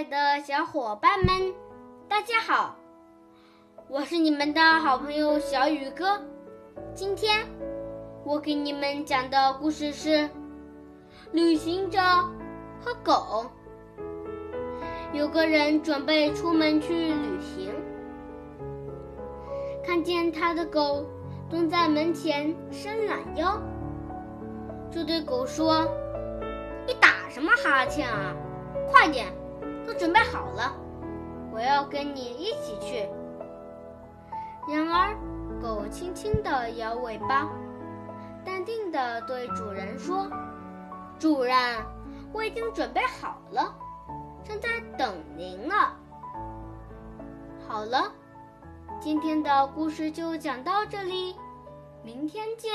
亲爱的小伙伴们，大家好！我是你们的好朋友小雨哥。今天我给你们讲的故事是《旅行者和狗》。有个人准备出门去旅行，看见他的狗蹲在门前伸懒腰，就对狗说：“你打什么哈欠啊？快点！”都准备好了，我要跟你一起去。然而，狗轻轻地摇尾巴，淡定地对主人说：“主人，我已经准备好了，正在等您呢。”好了，今天的故事就讲到这里，明天见。